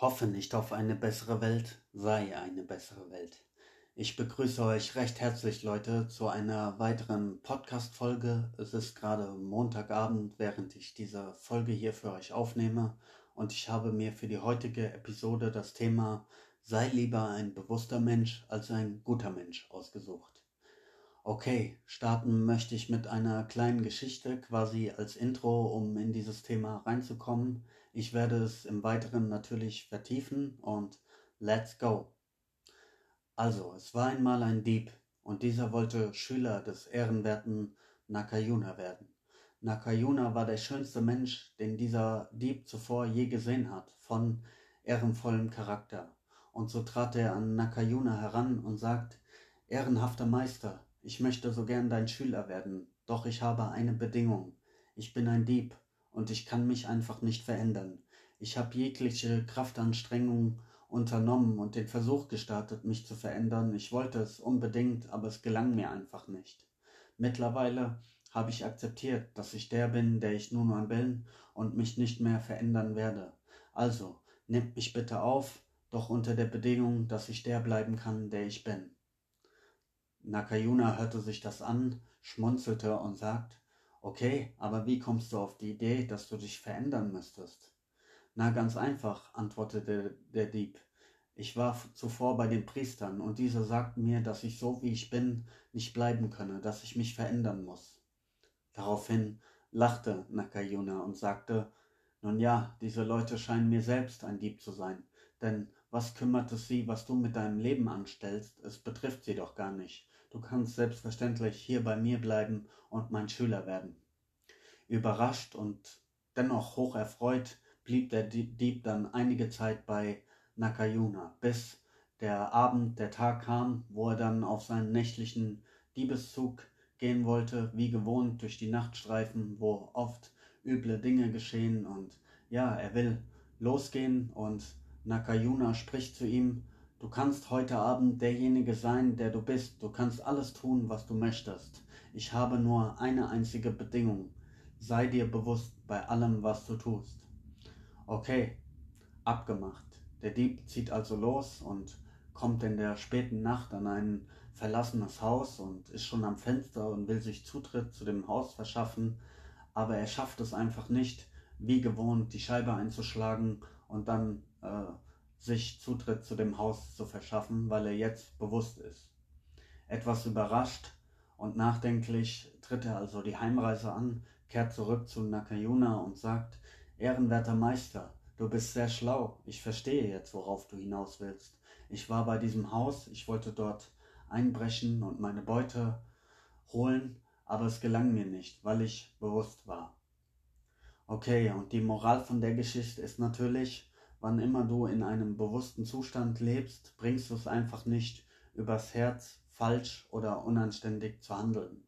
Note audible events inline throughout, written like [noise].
Hoffe nicht auf eine bessere Welt, sei eine bessere Welt. Ich begrüße euch recht herzlich, Leute, zu einer weiteren Podcast-Folge. Es ist gerade Montagabend, während ich diese Folge hier für euch aufnehme. Und ich habe mir für die heutige Episode das Thema Sei lieber ein bewusster Mensch als ein guter Mensch ausgesucht. Okay, starten möchte ich mit einer kleinen Geschichte, quasi als Intro, um in dieses Thema reinzukommen. Ich werde es im Weiteren natürlich vertiefen und let's go. Also, es war einmal ein Dieb und dieser wollte Schüler des ehrenwerten Nakayuna werden. Nakayuna war der schönste Mensch, den dieser Dieb zuvor je gesehen hat, von ehrenvollem Charakter. Und so trat er an Nakayuna heran und sagt, Ehrenhafter Meister, ich möchte so gern dein Schüler werden, doch ich habe eine Bedingung. Ich bin ein Dieb und ich kann mich einfach nicht verändern. Ich habe jegliche Kraftanstrengung unternommen und den Versuch gestartet, mich zu verändern. Ich wollte es unbedingt, aber es gelang mir einfach nicht. Mittlerweile habe ich akzeptiert, dass ich der bin, der ich nun mal bin und mich nicht mehr verändern werde. Also, nehmt mich bitte auf, doch unter der Bedingung, dass ich der bleiben kann, der ich bin. Nakayuna hörte sich das an, schmunzelte und sagt, Okay, aber wie kommst du auf die Idee, dass du dich verändern müsstest? Na, ganz einfach, antwortete der Dieb. Ich war zuvor bei den Priestern und diese sagten mir, dass ich so wie ich bin nicht bleiben könne, dass ich mich verändern muss. Daraufhin lachte Nakayuna und sagte, nun ja, diese Leute scheinen mir selbst ein Dieb zu sein, denn was kümmert es sie, was du mit deinem Leben anstellst? Es betrifft sie doch gar nicht. Du kannst selbstverständlich hier bei mir bleiben und mein Schüler werden. Überrascht und dennoch hoch erfreut blieb der Dieb dann einige Zeit bei Nakayuna, bis der Abend, der Tag kam, wo er dann auf seinen nächtlichen Diebeszug gehen wollte, wie gewohnt durch die Nachtstreifen, wo oft üble Dinge geschehen und ja, er will losgehen und Nakayuna spricht zu ihm, Du kannst heute Abend derjenige sein, der du bist. Du kannst alles tun, was du möchtest. Ich habe nur eine einzige Bedingung. Sei dir bewusst bei allem, was du tust. Okay, abgemacht. Der Dieb zieht also los und kommt in der späten Nacht an ein verlassenes Haus und ist schon am Fenster und will sich Zutritt zu dem Haus verschaffen, aber er schafft es einfach nicht, wie gewohnt, die Scheibe einzuschlagen und dann äh, sich Zutritt zu dem Haus zu verschaffen, weil er jetzt bewusst ist. Etwas überrascht und nachdenklich tritt er also die Heimreise an, kehrt zurück zu Nakayuna und sagt, Ehrenwerter Meister, du bist sehr schlau, ich verstehe jetzt, worauf du hinaus willst. Ich war bei diesem Haus, ich wollte dort einbrechen und meine Beute holen, aber es gelang mir nicht, weil ich bewusst war. Okay, und die Moral von der Geschichte ist natürlich, wann immer du in einem bewussten Zustand lebst, bringst du es einfach nicht übers Herz, falsch oder unanständig zu handeln.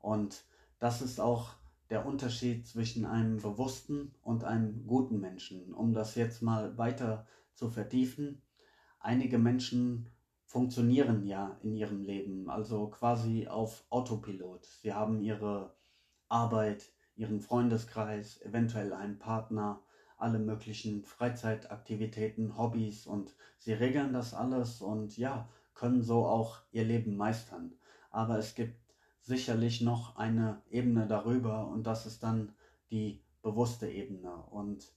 Und das ist auch der Unterschied zwischen einem bewussten und einem guten Menschen. Um das jetzt mal weiter zu vertiefen, einige Menschen funktionieren ja in ihrem Leben, also quasi auf Autopilot. Sie haben ihre Arbeit, ihren Freundeskreis, eventuell einen Partner, alle möglichen Freizeitaktivitäten, Hobbys und sie regeln das alles und ja, können so auch ihr Leben meistern. Aber es gibt sicherlich noch eine Ebene darüber und das ist dann die bewusste Ebene. Und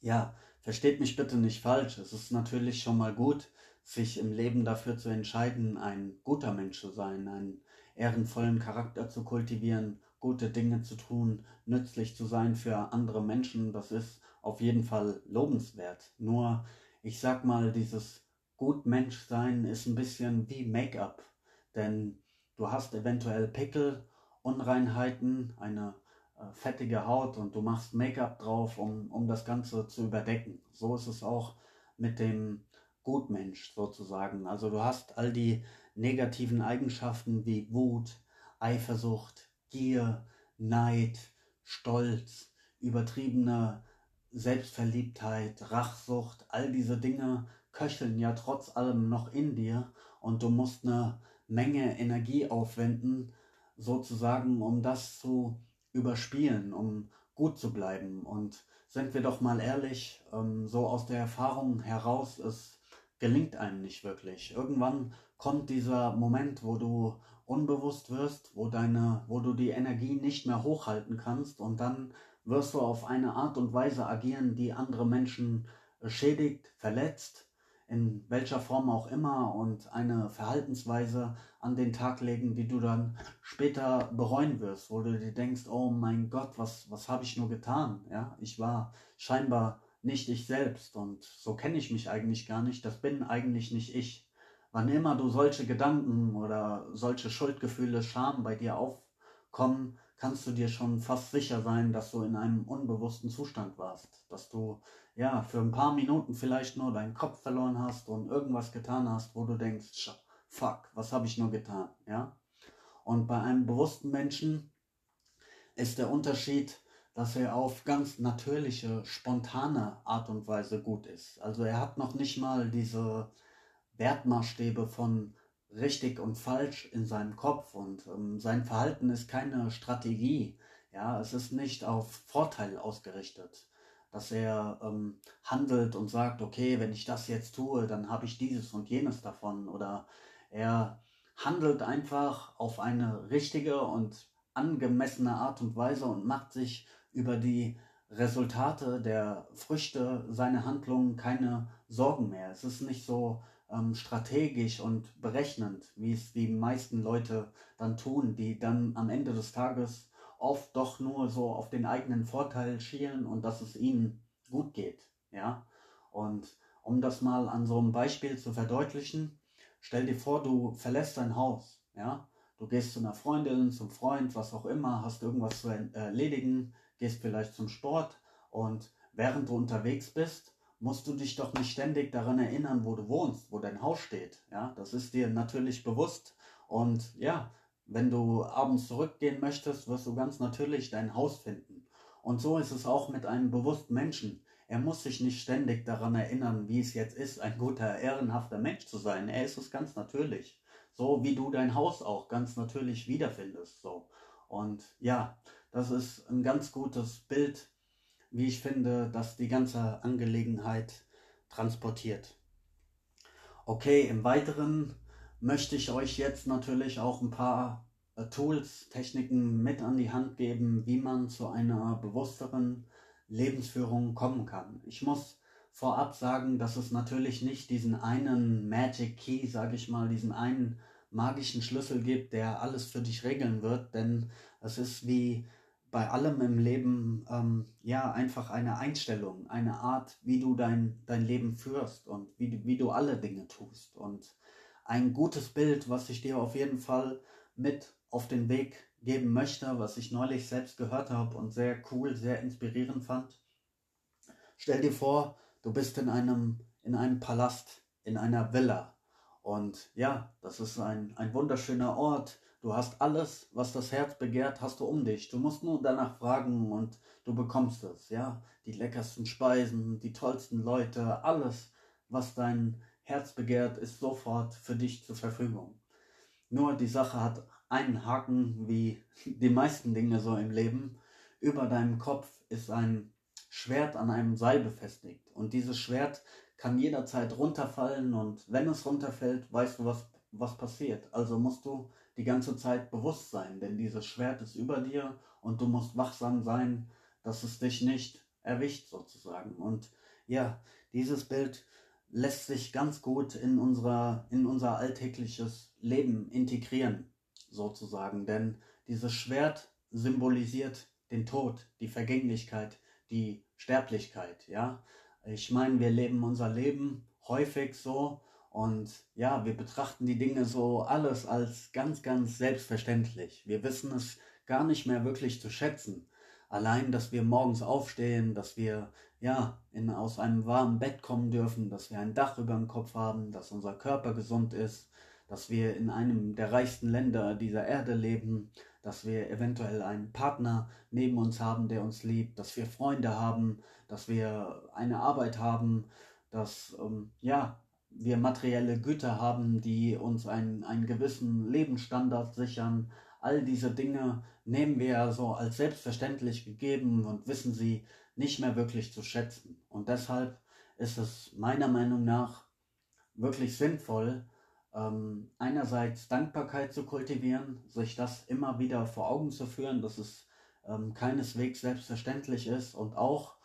ja, versteht mich bitte nicht falsch, es ist natürlich schon mal gut, sich im Leben dafür zu entscheiden, ein guter Mensch zu sein, einen ehrenvollen Charakter zu kultivieren, gute Dinge zu tun, nützlich zu sein für andere Menschen. Das ist auf jeden Fall lobenswert. Nur, ich sag mal, dieses Gutmenschsein ist ein bisschen wie Make-up. Denn du hast eventuell Pickel, Unreinheiten, eine äh, fettige Haut und du machst Make-up drauf, um, um das Ganze zu überdecken. So ist es auch mit dem Gutmensch sozusagen. Also du hast all die negativen Eigenschaften wie Wut, Eifersucht, Gier, Neid, Stolz, übertriebene Selbstverliebtheit, Rachsucht, all diese Dinge köcheln ja trotz allem noch in dir und du musst eine Menge Energie aufwenden, sozusagen, um das zu überspielen, um gut zu bleiben. Und sind wir doch mal ehrlich, ähm, so aus der Erfahrung heraus, es gelingt einem nicht wirklich. Irgendwann kommt dieser Moment, wo du unbewusst wirst, wo deine, wo du die Energie nicht mehr hochhalten kannst und dann wirst du auf eine Art und Weise agieren, die andere Menschen äh, schädigt, verletzt, in welcher Form auch immer und eine Verhaltensweise an den Tag legen, die du dann später bereuen wirst, wo du dir denkst, oh mein Gott, was, was habe ich nur getan? Ja, ich war scheinbar nicht ich selbst und so kenne ich mich eigentlich gar nicht, das bin eigentlich nicht ich. Wann immer du solche Gedanken oder solche Schuldgefühle, Scham bei dir aufkommen, kannst du dir schon fast sicher sein, dass du in einem unbewussten Zustand warst, dass du ja für ein paar Minuten vielleicht nur deinen Kopf verloren hast und irgendwas getan hast, wo du denkst, fuck, was habe ich nur getan, ja? Und bei einem bewussten Menschen ist der Unterschied, dass er auf ganz natürliche, spontane Art und Weise gut ist. Also er hat noch nicht mal diese Wertmaßstäbe von richtig und falsch in seinem Kopf und ähm, sein Verhalten ist keine Strategie. Ja, es ist nicht auf Vorteil ausgerichtet, dass er ähm, handelt und sagt, okay, wenn ich das jetzt tue, dann habe ich dieses und jenes davon. Oder er handelt einfach auf eine richtige und angemessene Art und Weise und macht sich über die Resultate der Früchte seiner Handlungen keine Sorgen mehr. Es ist nicht so, ähm, strategisch und berechnend, wie es die meisten Leute dann tun, die dann am Ende des Tages oft doch nur so auf den eigenen Vorteil schielen und dass es ihnen gut geht. Ja? Und um das mal an so einem Beispiel zu verdeutlichen, stell dir vor, du verlässt dein Haus. Ja? Du gehst zu einer Freundin, zum Freund, was auch immer, hast irgendwas zu erledigen, gehst vielleicht zum Sport und während du unterwegs bist, musst du dich doch nicht ständig daran erinnern, wo du wohnst, wo dein Haus steht. Ja, das ist dir natürlich bewusst. Und ja, wenn du abends zurückgehen möchtest, wirst du ganz natürlich dein Haus finden. Und so ist es auch mit einem bewussten Menschen. Er muss sich nicht ständig daran erinnern, wie es jetzt ist, ein guter, ehrenhafter Mensch zu sein. Er ist es ganz natürlich. So wie du dein Haus auch ganz natürlich wiederfindest. So. Und ja, das ist ein ganz gutes Bild wie ich finde, dass die ganze Angelegenheit transportiert. Okay, im Weiteren möchte ich euch jetzt natürlich auch ein paar äh, Tools, Techniken mit an die Hand geben, wie man zu einer bewussteren Lebensführung kommen kann. Ich muss vorab sagen, dass es natürlich nicht diesen einen Magic Key, sage ich mal, diesen einen magischen Schlüssel gibt, der alles für dich regeln wird, denn es ist wie bei allem im Leben ähm, ja einfach eine Einstellung, eine Art, wie du dein, dein Leben führst und wie, wie du alle Dinge tust. Und ein gutes Bild, was ich dir auf jeden Fall mit auf den Weg geben möchte, was ich neulich selbst gehört habe und sehr cool, sehr inspirierend fand. Stell dir vor, du bist in einem, in einem Palast, in einer Villa. Und ja, das ist ein, ein wunderschöner Ort Du hast alles, was das Herz begehrt, hast du um dich. Du musst nur danach fragen und du bekommst es, ja. Die leckersten Speisen, die tollsten Leute, alles, was dein Herz begehrt, ist sofort für dich zur Verfügung. Nur die Sache hat einen Haken, wie die meisten Dinge so im Leben. Über deinem Kopf ist ein Schwert an einem Seil befestigt. Und dieses Schwert kann jederzeit runterfallen und wenn es runterfällt, weißt du, was, was passiert. Also musst du die ganze Zeit bewusst sein, denn dieses Schwert ist über dir und du musst wachsam sein, dass es dich nicht erwischt sozusagen. Und ja, dieses Bild lässt sich ganz gut in, unserer, in unser alltägliches Leben integrieren, sozusagen. Denn dieses Schwert symbolisiert den Tod, die Vergänglichkeit, die Sterblichkeit, ja. Ich meine, wir leben unser Leben häufig so, und ja, wir betrachten die Dinge so alles als ganz, ganz selbstverständlich. Wir wissen es gar nicht mehr wirklich zu schätzen. Allein, dass wir morgens aufstehen, dass wir ja in, aus einem warmen Bett kommen dürfen, dass wir ein Dach über dem Kopf haben, dass unser Körper gesund ist, dass wir in einem der reichsten Länder dieser Erde leben, dass wir eventuell einen Partner neben uns haben, der uns liebt, dass wir Freunde haben, dass wir eine Arbeit haben, dass ähm, ja wir materielle Güter haben, die uns einen, einen gewissen Lebensstandard sichern. all diese Dinge nehmen wir ja so als selbstverständlich gegeben und wissen sie nicht mehr wirklich zu schätzen. Und deshalb ist es meiner Meinung nach wirklich sinnvoll, ähm, einerseits Dankbarkeit zu kultivieren, sich das immer wieder vor Augen zu führen, dass es ähm, keineswegs selbstverständlich ist und auch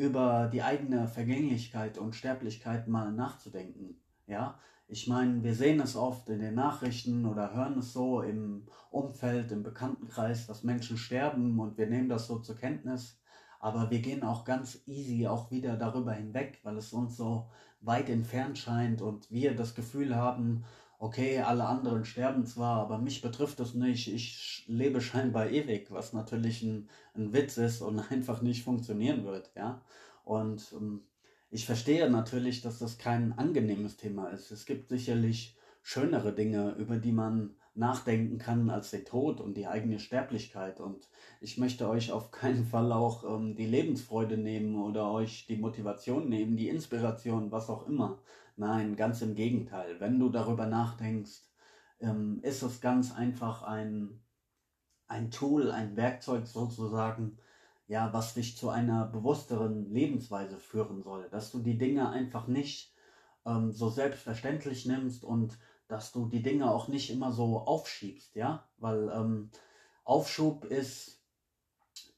über die eigene Vergänglichkeit und Sterblichkeit mal nachzudenken. Ja, ich meine, wir sehen es oft in den Nachrichten oder hören es so im Umfeld, im Bekanntenkreis, dass Menschen sterben und wir nehmen das so zur Kenntnis. Aber wir gehen auch ganz easy auch wieder darüber hinweg, weil es uns so weit entfernt scheint und wir das Gefühl haben, okay, alle anderen sterben zwar, aber mich betrifft das nicht. Ich lebe scheinbar ewig, was natürlich ein, ein Witz ist und [laughs] einfach nicht funktionieren wird, ja. Und ähm, ich verstehe natürlich, dass das kein angenehmes Thema ist. Es gibt sicherlich schönere Dinge, über die man nachdenken kann als der Tod und die eigene Sterblichkeit. Und ich möchte euch auf [laughs] keinen Fall auch ähm, die Lebensfreude nehmen oder euch die Motivation nehmen, die Inspiration, was auch immer. Nein, ganz im Gegenteil. Wenn du darüber nachdenkst, ähm, ist es ganz einfach ein, ein Tool, ein Werkzeug sozusagen, ja, was dich zu einer bewussteren Lebensweise führen soll. Dass du die Dinge einfach nicht ähm, so selbstverständlich nimmst und dass du die Dinge auch nicht immer so aufschiebst, ja, weil ähm, Aufschub ist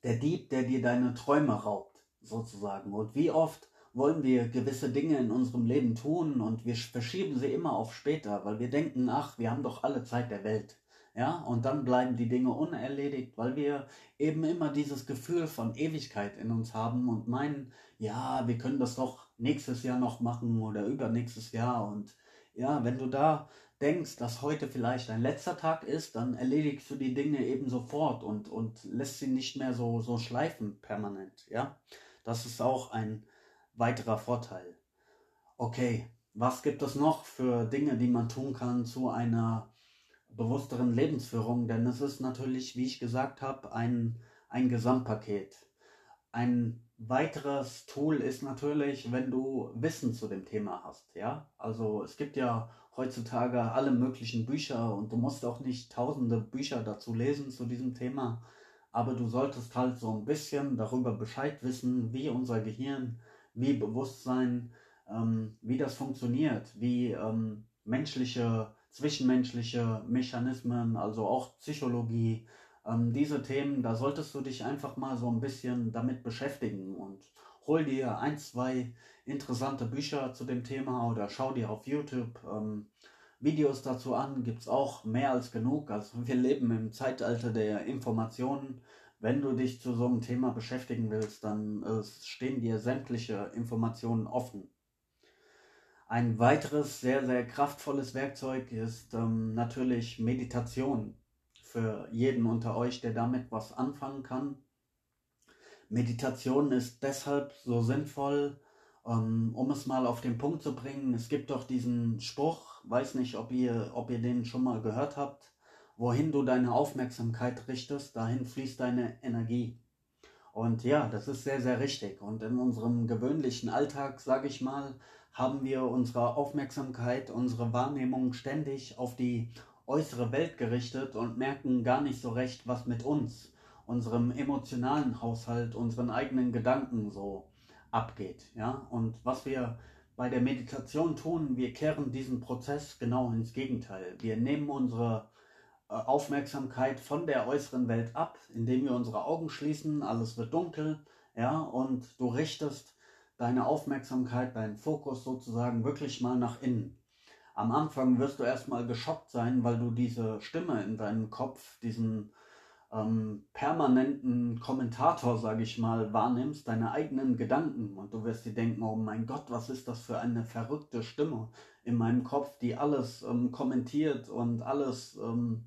der Dieb, der dir deine Träume raubt, sozusagen. Und wie oft wollen wir gewisse Dinge in unserem Leben tun und wir verschieben sie immer auf später, weil wir denken, ach, wir haben doch alle Zeit der Welt. Ja, und dann bleiben die Dinge unerledigt, weil wir eben immer dieses Gefühl von Ewigkeit in uns haben und meinen, ja, wir können das doch nächstes Jahr noch machen oder übernächstes Jahr und ja, wenn du da denkst, dass heute vielleicht dein letzter Tag ist, dann erledigst du die Dinge eben sofort und, und lässt sie nicht mehr so, so schleifen permanent. Ja, das ist auch ein weiterer Vorteil. Okay, was gibt es noch für Dinge, die man tun kann zu einer bewussteren Lebensführung? Denn es ist natürlich, wie ich gesagt habe, ein, ein Gesamtpaket. Ein weiteres Tool ist natürlich, wenn du Wissen zu dem Thema hast. Ja, also es gibt ja heutzutage alle möglichen Bücher und du musst auch nicht tausende Bücher dazu lesen zu diesem Thema, aber du solltest halt so ein bisschen darüber Bescheid wissen, wie unser Gehirn, wie Bewusstsein, ähm, wie das funktioniert, wie ähm, menschliche, zwischenmenschliche Mechanismen, also auch Psychologie, ähm, diese Themen, da solltest du dich einfach mal so ein bisschen damit beschäftigen und hol dir ein, zwei interessante Bücher zu dem Thema oder schau dir auf YouTube ähm, Videos dazu an. Gibt es auch mehr als genug. Also wir leben im Zeitalter der Informationen. Wenn du dich zu so einem Thema beschäftigen willst, dann äh, stehen dir sämtliche Informationen offen. Ein weiteres sehr, sehr kraftvolles Werkzeug ist ähm, natürlich Meditation. Für jeden unter euch, der damit was anfangen kann. Meditation ist deshalb so sinnvoll, ähm, um es mal auf den Punkt zu bringen. Es gibt doch diesen Spruch, weiß nicht, ob ihr, ob ihr den schon mal gehört habt, wohin du deine Aufmerksamkeit richtest, dahin fließt deine Energie. Und ja, das ist sehr, sehr richtig. Und in unserem gewöhnlichen Alltag, sage ich mal, haben wir unsere Aufmerksamkeit, unsere Wahrnehmung ständig auf die äußere Welt gerichtet und merken gar nicht so recht, was mit uns unserem emotionalen Haushalt, unseren eigenen Gedanken so abgeht. Ja? Und was wir bei der Meditation tun, wir kehren diesen Prozess genau ins Gegenteil. Wir nehmen unsere Aufmerksamkeit von der äußeren Welt ab, indem wir unsere Augen schließen, alles wird dunkel, ja, und du richtest deine Aufmerksamkeit, deinen Fokus sozusagen wirklich mal nach innen. Am Anfang wirst du erstmal geschockt sein, weil du diese Stimme in deinem Kopf, diesen ähm, permanenten Kommentator, sage ich mal, wahrnimmst, deine eigenen Gedanken und du wirst dir denken, oh mein Gott, was ist das für eine verrückte Stimme in meinem Kopf, die alles ähm, kommentiert und alles ähm,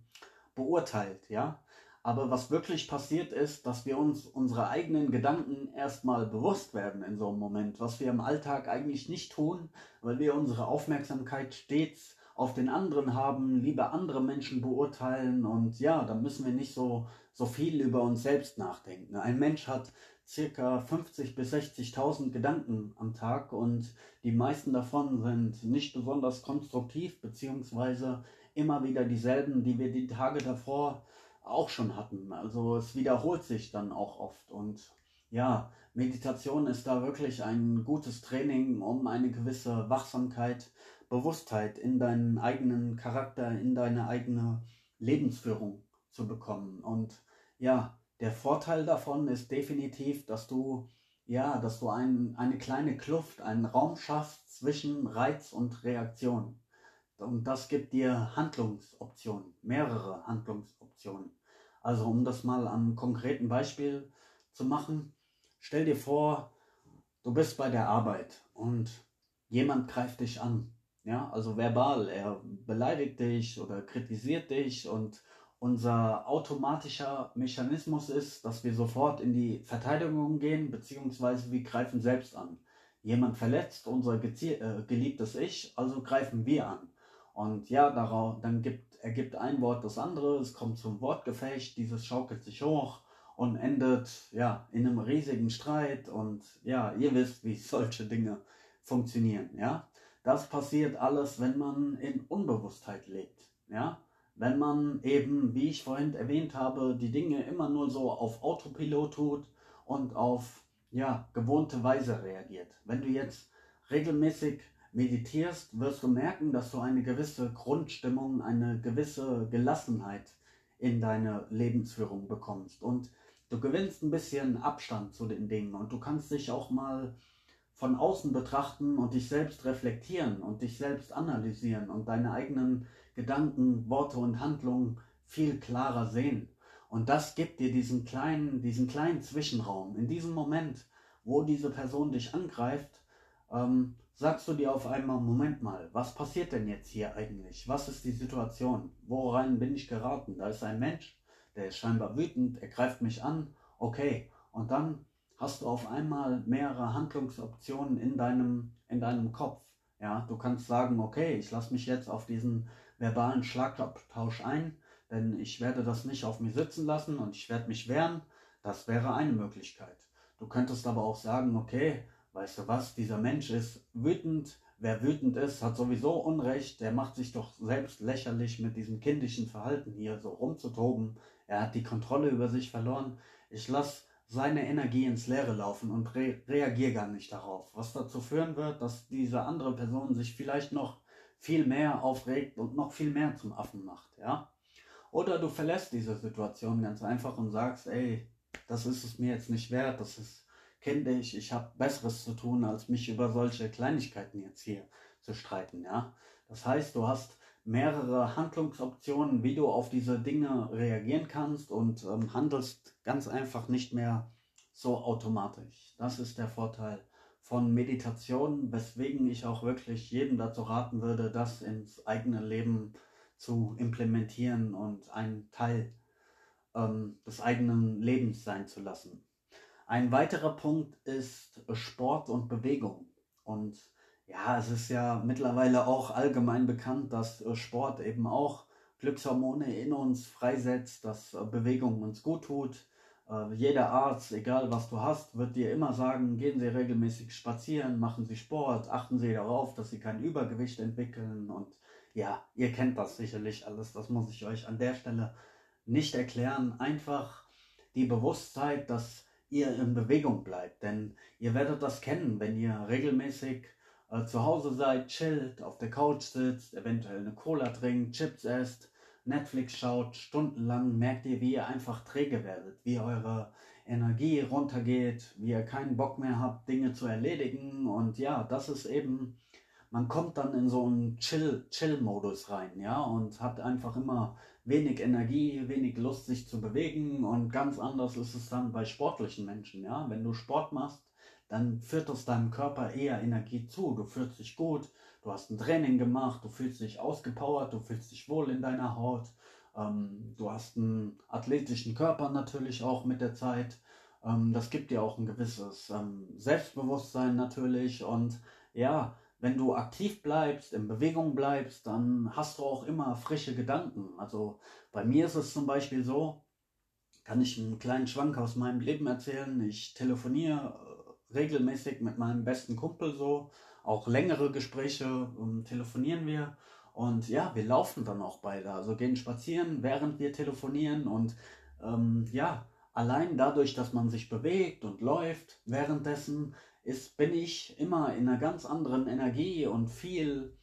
beurteilt, ja. Aber was wirklich passiert ist, dass wir uns unsere eigenen Gedanken erstmal bewusst werden in so einem Moment, was wir im Alltag eigentlich nicht tun, weil wir unsere Aufmerksamkeit stets auf den anderen haben, lieber andere Menschen beurteilen und ja, dann müssen wir nicht so, so viel über uns selbst nachdenken. Ein Mensch hat circa 50 bis 60.000 Gedanken am Tag und die meisten davon sind nicht besonders konstruktiv, beziehungsweise immer wieder dieselben, die wir die Tage davor auch schon hatten. Also es wiederholt sich dann auch oft. Und ja, Meditation ist da wirklich ein gutes Training, um eine gewisse Wachsamkeit, Bewusstheit in deinen eigenen Charakter, in deine eigene Lebensführung zu bekommen. Und ja, der Vorteil davon ist definitiv, dass du ja, dass du ein, eine kleine Kluft, einen Raum schaffst zwischen Reiz und Reaktion. Und das gibt dir Handlungsoptionen, mehrere Handlungsoptionen. Also um das mal am konkreten Beispiel zu machen, stell dir vor, du bist bei der Arbeit und jemand greift dich an. Ja, also verbal, er beleidigt dich oder kritisiert dich und unser automatischer Mechanismus ist, dass wir sofort in die Verteidigung gehen, beziehungsweise wir greifen selbst an. Jemand verletzt unser äh, geliebtes Ich, also greifen wir an. Und ja, darauf, dann gibt, ergibt ein Wort das andere, es kommt zum Wortgefecht, dieses schaukelt sich hoch und endet ja in einem riesigen Streit und ja, ihr wisst, wie [laughs] solche Dinge funktionieren, ja. Das passiert alles, wenn man in Unbewusstheit lebt, ja. Wenn man eben, wie ich vorhin erwähnt habe, die Dinge immer nur so auf Autopilot tut und auf ja, gewohnte Weise reagiert. Wenn du jetzt regelmäßig meditierst, wirst du merken, dass du eine gewisse Grundstimmung, eine gewisse Gelassenheit in deine Lebensführung bekommst. Und du gewinnst ein bisschen Abstand zu den Dingen und du kannst dich auch mal von außen betrachten und dich selbst reflektieren und dich selbst analysieren und deine eigenen Gedanken, Worte und Handlungen viel klarer sehen. Und das gibt dir diesen kleinen, diesen kleinen Zwischenraum. In diesem Moment, wo diese Person dich angreift, ähm, sagst du dir auf einmal, Moment mal, was passiert denn jetzt hier eigentlich? Was ist die Situation? Worein bin ich geraten? Da ist ein Mensch, der ist scheinbar wütend, er greift mich an, okay. Und dann hast du auf einmal mehrere Handlungsoptionen in deinem, in deinem Kopf. Ja, du kannst sagen, okay, ich lasse mich jetzt auf diesen verbalen Schlagabtausch ein, denn ich werde das nicht auf mir sitzen lassen und ich werde mich wehren. Das wäre eine Möglichkeit. Du könntest aber auch sagen, okay, weißt du was, dieser Mensch ist wütend. Wer wütend ist, hat sowieso Unrecht. Der macht sich doch selbst lächerlich mit diesem kindischen Verhalten hier so rumzutoben. Er hat die Kontrolle über sich verloren. Ich lasse seine Energie ins Leere laufen und re reagiere gar nicht darauf. Was dazu führen wird, dass diese andere Person sich vielleicht noch viel mehr aufregt und noch viel mehr zum Affen macht, ja. Oder du verlässt diese Situation ganz einfach und sagst, ey, das ist es mir jetzt nicht wert, das ist kindisch, ich habe Besseres zu tun, als mich über solche Kleinigkeiten jetzt hier zu streiten, ja. Das heißt, du hast mehrere Handlungsoptionen, wie du auf diese Dinge reagieren kannst und ähm, handelst ganz einfach nicht mehr so automatisch. Das ist der Vorteil von Meditation, weswegen ich auch wirklich jedem dazu raten würde, das ins eigene Leben zu implementieren und ein Teil ähm, des eigenen Lebens sein zu lassen. Ein weiterer Punkt ist Sport und Bewegung. Und ja, es ist ja mittlerweile auch allgemein bekannt, dass äh, Sport eben auch Glückshormone in uns freisetzt, dass äh, Bewegung uns gut tut. Äh, jeder Arzt, egal was du hast, wird dir immer sagen, gehen Sie regelmäßig spazieren, machen Sie Sport, achten Sie darauf, dass Sie kein Übergewicht entwickeln. Und ja, ihr kennt das sicherlich alles, das muss ich euch an der Stelle nicht erklären. Einfach die Bewusstheit, dass ihr in Bewegung bleibt. Denn ihr werdet das kennen, wenn ihr regelmäßig äh, zu Hause seid, chillt, auf der Couch sitzt, eventuell eine Cola trinkt, Chips esst, Netflix schaut, stundenlang, merkt ihr, wie ihr einfach träge werdet, wie eure Energie runtergeht, wie ihr keinen Bock mehr habt, Dinge zu erledigen. Und ja, das ist eben, man kommt dann in so einen Chill-Modus rein, ja, und hat einfach immer wenig Energie, wenig Lust, sich zu bewegen und ganz anders ist es dann bei sportlichen Menschen. Ja? Wenn du Sport machst, dann führt es deinem Körper eher Energie zu. Du fühlst dich gut, du hast ein Training gemacht, du fühlst dich ausgepowert, du fühlst dich wohl in deiner Haut. Ähm, du hast einen athletischen Körper natürlich auch mit der Zeit. Ähm, das gibt dir auch ein gewisses ähm, Selbstbewusstsein natürlich und ja, wenn du aktiv bleibst, in Bewegung bleibst, dann hast du auch immer frische Gedanken. Also bei mir ist es zum Beispiel so, kann ich einen kleinen Schwank aus meinem Leben erzählen. Ich telefoniere äh, regelmäßig mit meinem besten Kumpel so, auch längere Gespräche ähm, telefonieren wir. Und ja, wir laufen dann auch beide. Also gehen spazieren, während wir telefonieren. Und ähm, ja, allein dadurch, dass man sich bewegt und läuft währenddessen, ist, bin ich immer in einer ganz anderen Energie und viel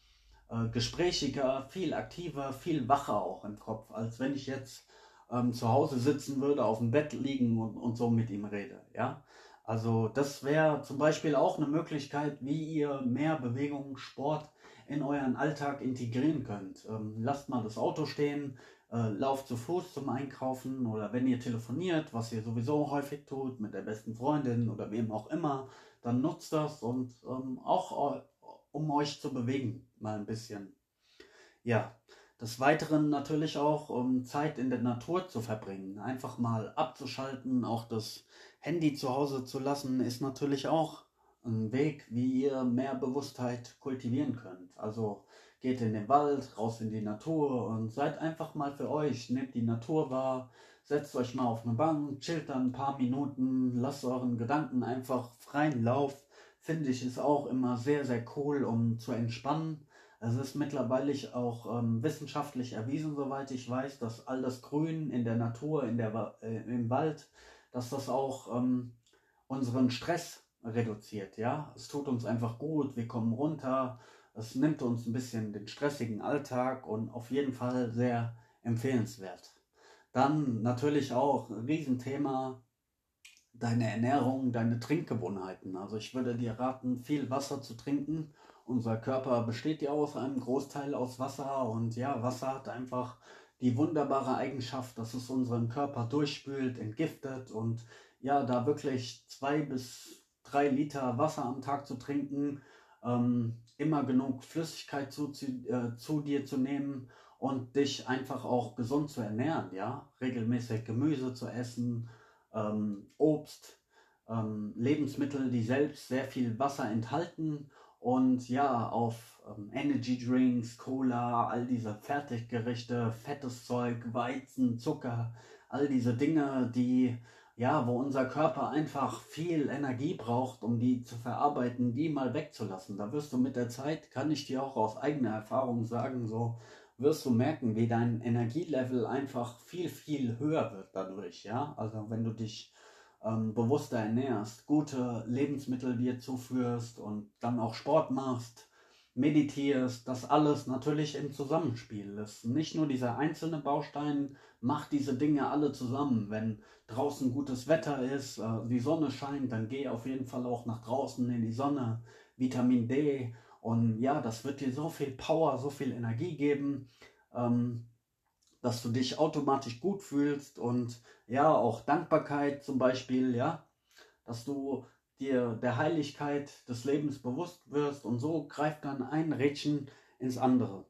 äh, gesprächiger, viel aktiver, viel wacher auch im Kopf, als wenn ich jetzt ähm, zu Hause sitzen würde, auf dem Bett liegen und, und so mit ihm rede. Ja? Also das wäre zum Beispiel auch eine Möglichkeit, wie ihr mehr Bewegung, Sport in euren Alltag integrieren könnt. Ähm, lasst mal das Auto stehen, äh, lauft zu Fuß zum Einkaufen oder wenn ihr telefoniert, was ihr sowieso häufig tut mit der besten Freundin oder wem auch immer, dann nutzt das und ähm, auch äh, um euch zu bewegen, mal ein bisschen. Ja, des Weiteren natürlich auch, um Zeit in der Natur zu verbringen, einfach mal abzuschalten, auch das Handy zu Hause zu lassen, ist natürlich auch ein Weg, wie ihr mehr Bewusstheit kultivieren könnt. Also geht in den Wald, raus in die Natur und seid einfach mal für euch, nehmt die Natur wahr, setzt euch mal auf eine Bank, chillt dann ein paar Minuten, lasst euren Gedanken einfach freien Lauf. Finde ich ist auch immer sehr, sehr cool, um zu entspannen. Es ist mittlerweile auch ähm, wissenschaftlich erwiesen, soweit ich weiß, dass all das Grün in der Natur, in der, äh, im Wald, dass das auch ähm, unseren Stress reduziert. Ja, es tut uns einfach gut, wir kommen runter, es nimmt uns ein bisschen den stressigen Alltag und auf jeden Fall sehr empfehlenswert. Dann natürlich auch ein Riesenthema deine Ernährung, deine Trinkgewohnheiten. Also ich würde dir raten, viel Wasser zu trinken. Unser Körper besteht ja aus einem Großteil aus Wasser und ja, Wasser hat einfach die wunderbare Eigenschaft, dass es unseren Körper durchspült, entgiftet und ja, da wirklich zwei bis drei Liter Wasser am Tag zu trinken, ähm, immer genug Flüssigkeit zu, äh, zu dir zu nehmen und dich einfach auch gesund zu ernähren, ja, regelmäßig Gemüse zu essen, ähm, Obst, ähm, Lebensmittel, die selbst sehr viel Wasser enthalten und ja, auf ähm, Energy Drinks, Cola, all diese Fertiggerichte, fettes Zeug, Weizen, Zucker, all diese Dinge, die ja, wo unser Körper einfach viel Energie braucht, um die zu verarbeiten, die mal wegzulassen. Da wirst du mit der Zeit, kann ich dir auch aus eigener Erfahrung sagen, so wirst du merken, wie dein Energielevel einfach viel, viel höher wird dadurch, ja. Also wenn du dich ähm, bewusster ernährst, gute Lebensmittel dir zuführst und dann auch Sport machst, meditierst, das alles natürlich im Zusammenspiel ist. Nicht nur dieser einzelne Baustein macht diese Dinge alle zusammen. Wenn draußen gutes Wetter ist, äh, die Sonne scheint, dann geh auf jeden Fall auch nach draußen in die Sonne, Vitamin D und ja, das wird dir so viel Power, so viel Energie geben, ähm, dass du dich automatisch gut fühlst und ja, auch Dankbarkeit zum Beispiel, ja, dass du dir der Heiligkeit des Lebens bewusst wirst und so greift dann ein Rädchen ins andere.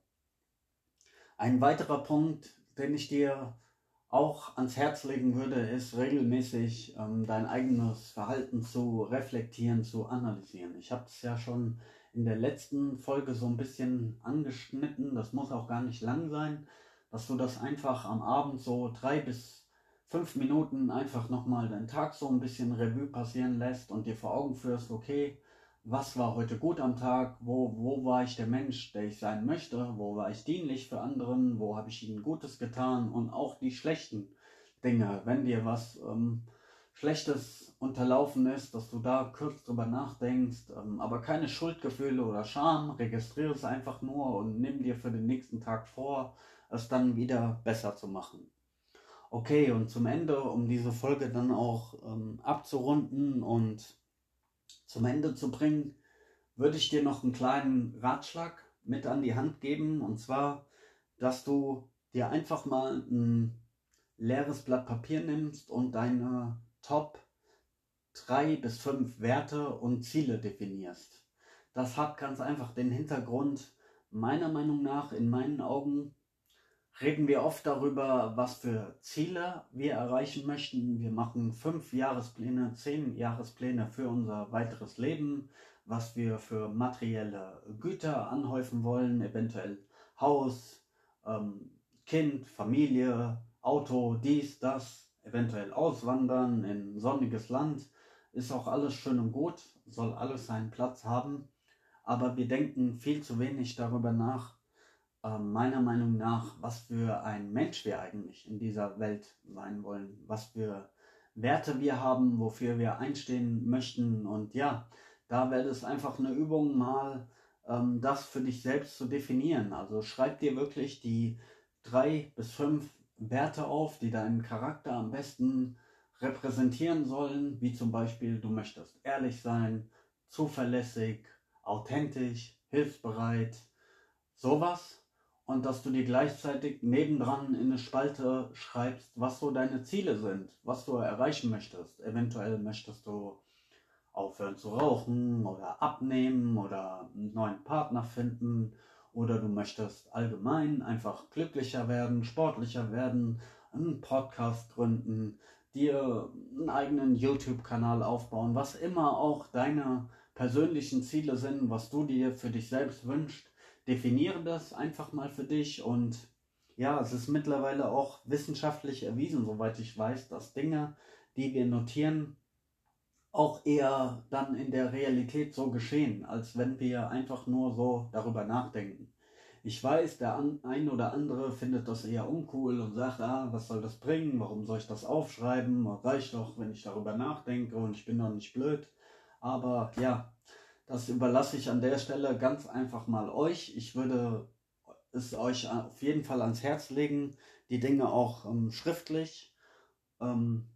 Ein weiterer Punkt, den ich dir auch ans Herz legen würde, ist regelmäßig ähm, dein eigenes Verhalten zu reflektieren, zu analysieren. Ich habe es ja schon in der letzten Folge so ein bisschen angeschnitten. Das muss auch gar nicht lang sein, dass du das einfach am Abend so drei bis fünf Minuten einfach nochmal deinen Tag so ein bisschen Revue passieren lässt und dir vor Augen führst, okay, was war heute gut am Tag, wo, wo war ich der Mensch, der ich sein möchte, wo war ich dienlich für anderen, wo habe ich ihnen Gutes getan? Und auch die schlechten Dinge, wenn dir was ähm, Schlechtes unterlaufen ist, dass du da kurz drüber nachdenkst, ähm, aber keine Schuldgefühle oder Scham, registriere es einfach nur und nimm dir für den nächsten Tag vor, es dann wieder besser zu machen. Okay, und zum Ende, um diese Folge dann auch ähm, abzurunden und zum Ende zu bringen, würde ich dir noch einen kleinen Ratschlag mit an die Hand geben, und zwar, dass du dir einfach mal ein leeres Blatt Papier nimmst und deine Top 3 bis 5 Werte und Ziele definierst. Das hat ganz einfach den Hintergrund, meiner Meinung nach, in meinen Augen, reden wir oft darüber, was für Ziele wir erreichen möchten. Wir machen fünf Jahrespläne, zehn Jahrespläne für unser weiteres Leben, was wir für materielle Güter anhäufen wollen, eventuell Haus, ähm, Kind, Familie, Auto, dies, das, eventuell auswandern in sonniges Land, ist auch alles schön und gut, soll alles seinen Platz haben, aber wir denken viel zu wenig darüber nach, äh, meiner Meinung nach, was für ein Mensch wir eigentlich in dieser Welt sein wollen, was für Werte wir haben, wofür wir einstehen möchten. Und ja, da wäre es einfach eine Übung, mal ähm, das für dich selbst zu definieren. Also schreib dir wirklich die drei bis fünf Werte auf, die deinen Charakter am besten repräsentieren sollen, wie zum Beispiel du möchtest ehrlich sein, zuverlässig, authentisch, hilfsbereit, sowas. Und dass du dir gleichzeitig nebendran in eine Spalte schreibst, was so deine Ziele sind, was du erreichen möchtest. Eventuell möchtest du aufhören zu rauchen oder abnehmen oder einen neuen Partner finden oder du möchtest allgemein einfach glücklicher werden, sportlicher werden, einen Podcast gründen, dir einen eigenen YouTube-Kanal aufbauen, was immer auch deine persönlichen Ziele sind, was du dir für dich selbst wünschst, definiere das einfach mal für dich. Und ja, es ist mittlerweile auch wissenschaftlich erwiesen, soweit ich weiß, dass Dinge, die wir notieren, auch eher dann in der Realität so geschehen, als wenn wir einfach nur so darüber nachdenken. Ich weiß, der ein oder andere findet das eher uncool und sagt, ah, was soll das bringen? Warum soll ich das aufschreiben? Reicht doch, wenn ich darüber nachdenke und ich bin doch nicht blöd. Aber ja, das überlasse ich an der Stelle ganz einfach mal euch. Ich würde es euch auf jeden Fall ans Herz legen, die Dinge auch ähm, schriftlich ähm,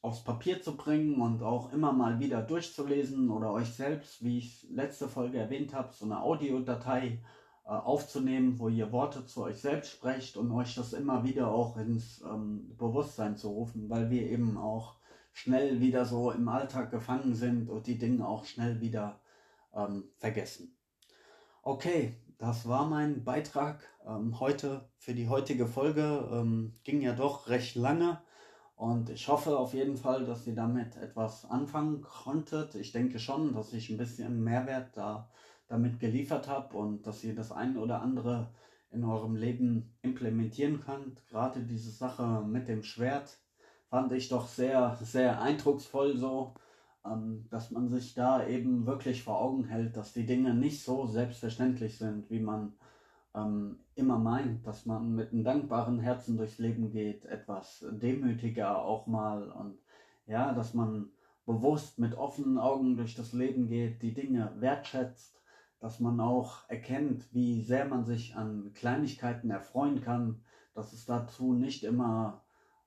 aufs Papier zu bringen und auch immer mal wieder durchzulesen oder euch selbst, wie ich letzte Folge erwähnt habe, so eine Audiodatei äh, aufzunehmen, wo ihr Worte zu euch selbst sprecht und euch das immer wieder auch ins ähm, Bewusstsein zu rufen, weil wir eben auch schnell wieder so im Alltag gefangen sind und die Dinge auch schnell wieder ähm, vergessen. Okay, das war mein Beitrag ähm, heute für die heutige Folge. Ähm, ging ja doch recht lange und ich hoffe auf jeden Fall, dass ihr damit etwas anfangen konntet. Ich denke schon, dass ich ein bisschen Mehrwert da damit geliefert habe und dass ihr das eine oder andere in eurem Leben implementieren könnt. Gerade diese Sache mit dem Schwert fand ich doch sehr, sehr eindrucksvoll so, ähm, dass man sich da eben wirklich vor Augen hält, dass die Dinge nicht so selbstverständlich sind, wie man ähm, immer meint, dass man mit einem dankbaren Herzen durchs Leben geht, etwas demütiger auch mal und ja, dass man bewusst mit offenen Augen durch das Leben geht, die Dinge wertschätzt dass man auch erkennt, wie sehr man sich an Kleinigkeiten erfreuen kann, dass es dazu nicht immer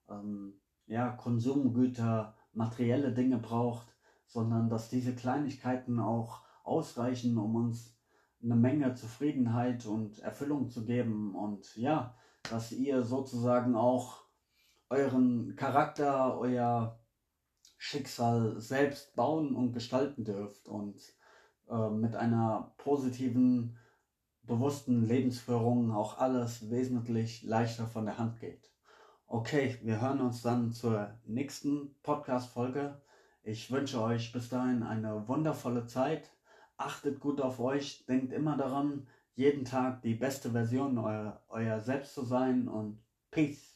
ähm, ja, Konsumgüter, materielle Dinge braucht, sondern dass diese Kleinigkeiten auch ausreichen, um uns eine Menge Zufriedenheit und Erfüllung zu geben und ja, dass ihr sozusagen auch euren Charakter, euer Schicksal selbst bauen und gestalten dürft und äh, mit einer positiven, bewussten Lebensführung auch alles wesentlich leichter von der Hand geht. Okay, wir hören uns dann zur nächsten Podcast-Folge. Ich wünsche euch bis dahin eine wundervolle Zeit. Achtet gut auf euch, denkt immer daran, jeden Tag die beste Version euer, euer Selbst zu sein und Peace.